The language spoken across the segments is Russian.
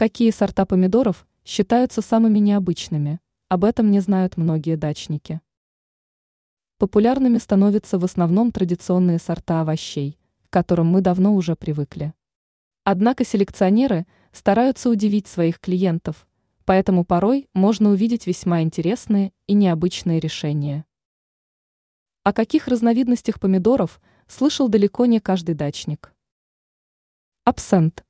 Какие сорта помидоров считаются самыми необычными? Об этом не знают многие дачники. Популярными становятся в основном традиционные сорта овощей, к которым мы давно уже привыкли. Однако селекционеры стараются удивить своих клиентов, поэтому порой можно увидеть весьма интересные и необычные решения. О каких разновидностях помидоров слышал далеко не каждый дачник. Абсент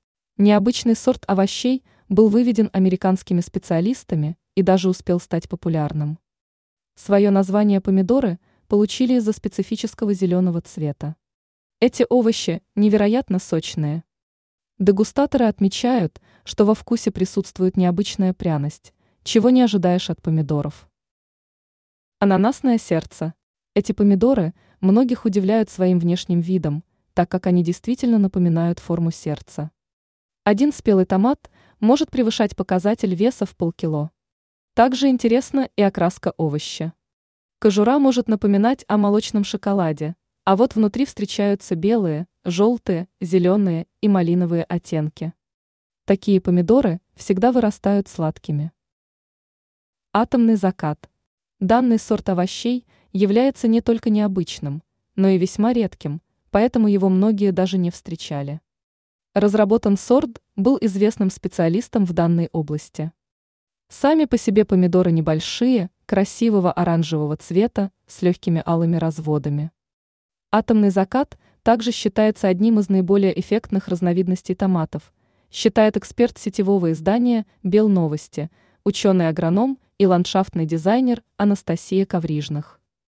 Необычный сорт овощей был выведен американскими специалистами и даже успел стать популярным. Свое название помидоры получили из-за специфического зеленого цвета. Эти овощи невероятно сочные. Дегустаторы отмечают, что во вкусе присутствует необычная пряность, чего не ожидаешь от помидоров. Ананасное сердце. Эти помидоры многих удивляют своим внешним видом, так как они действительно напоминают форму сердца. Один спелый томат может превышать показатель веса в полкило. Также интересна и окраска овоща. Кожура может напоминать о молочном шоколаде, а вот внутри встречаются белые, желтые, зеленые и малиновые оттенки. Такие помидоры всегда вырастают сладкими. Атомный закат. Данный сорт овощей является не только необычным, но и весьма редким, поэтому его многие даже не встречали. Разработан сорт был известным специалистом в данной области. Сами по себе помидоры небольшие, красивого оранжевого цвета с легкими алыми разводами. Атомный закат также считается одним из наиболее эффектных разновидностей томатов, считает эксперт сетевого издания «Белновости», ученый-агроном и ландшафтный дизайнер Анастасия Коврижных.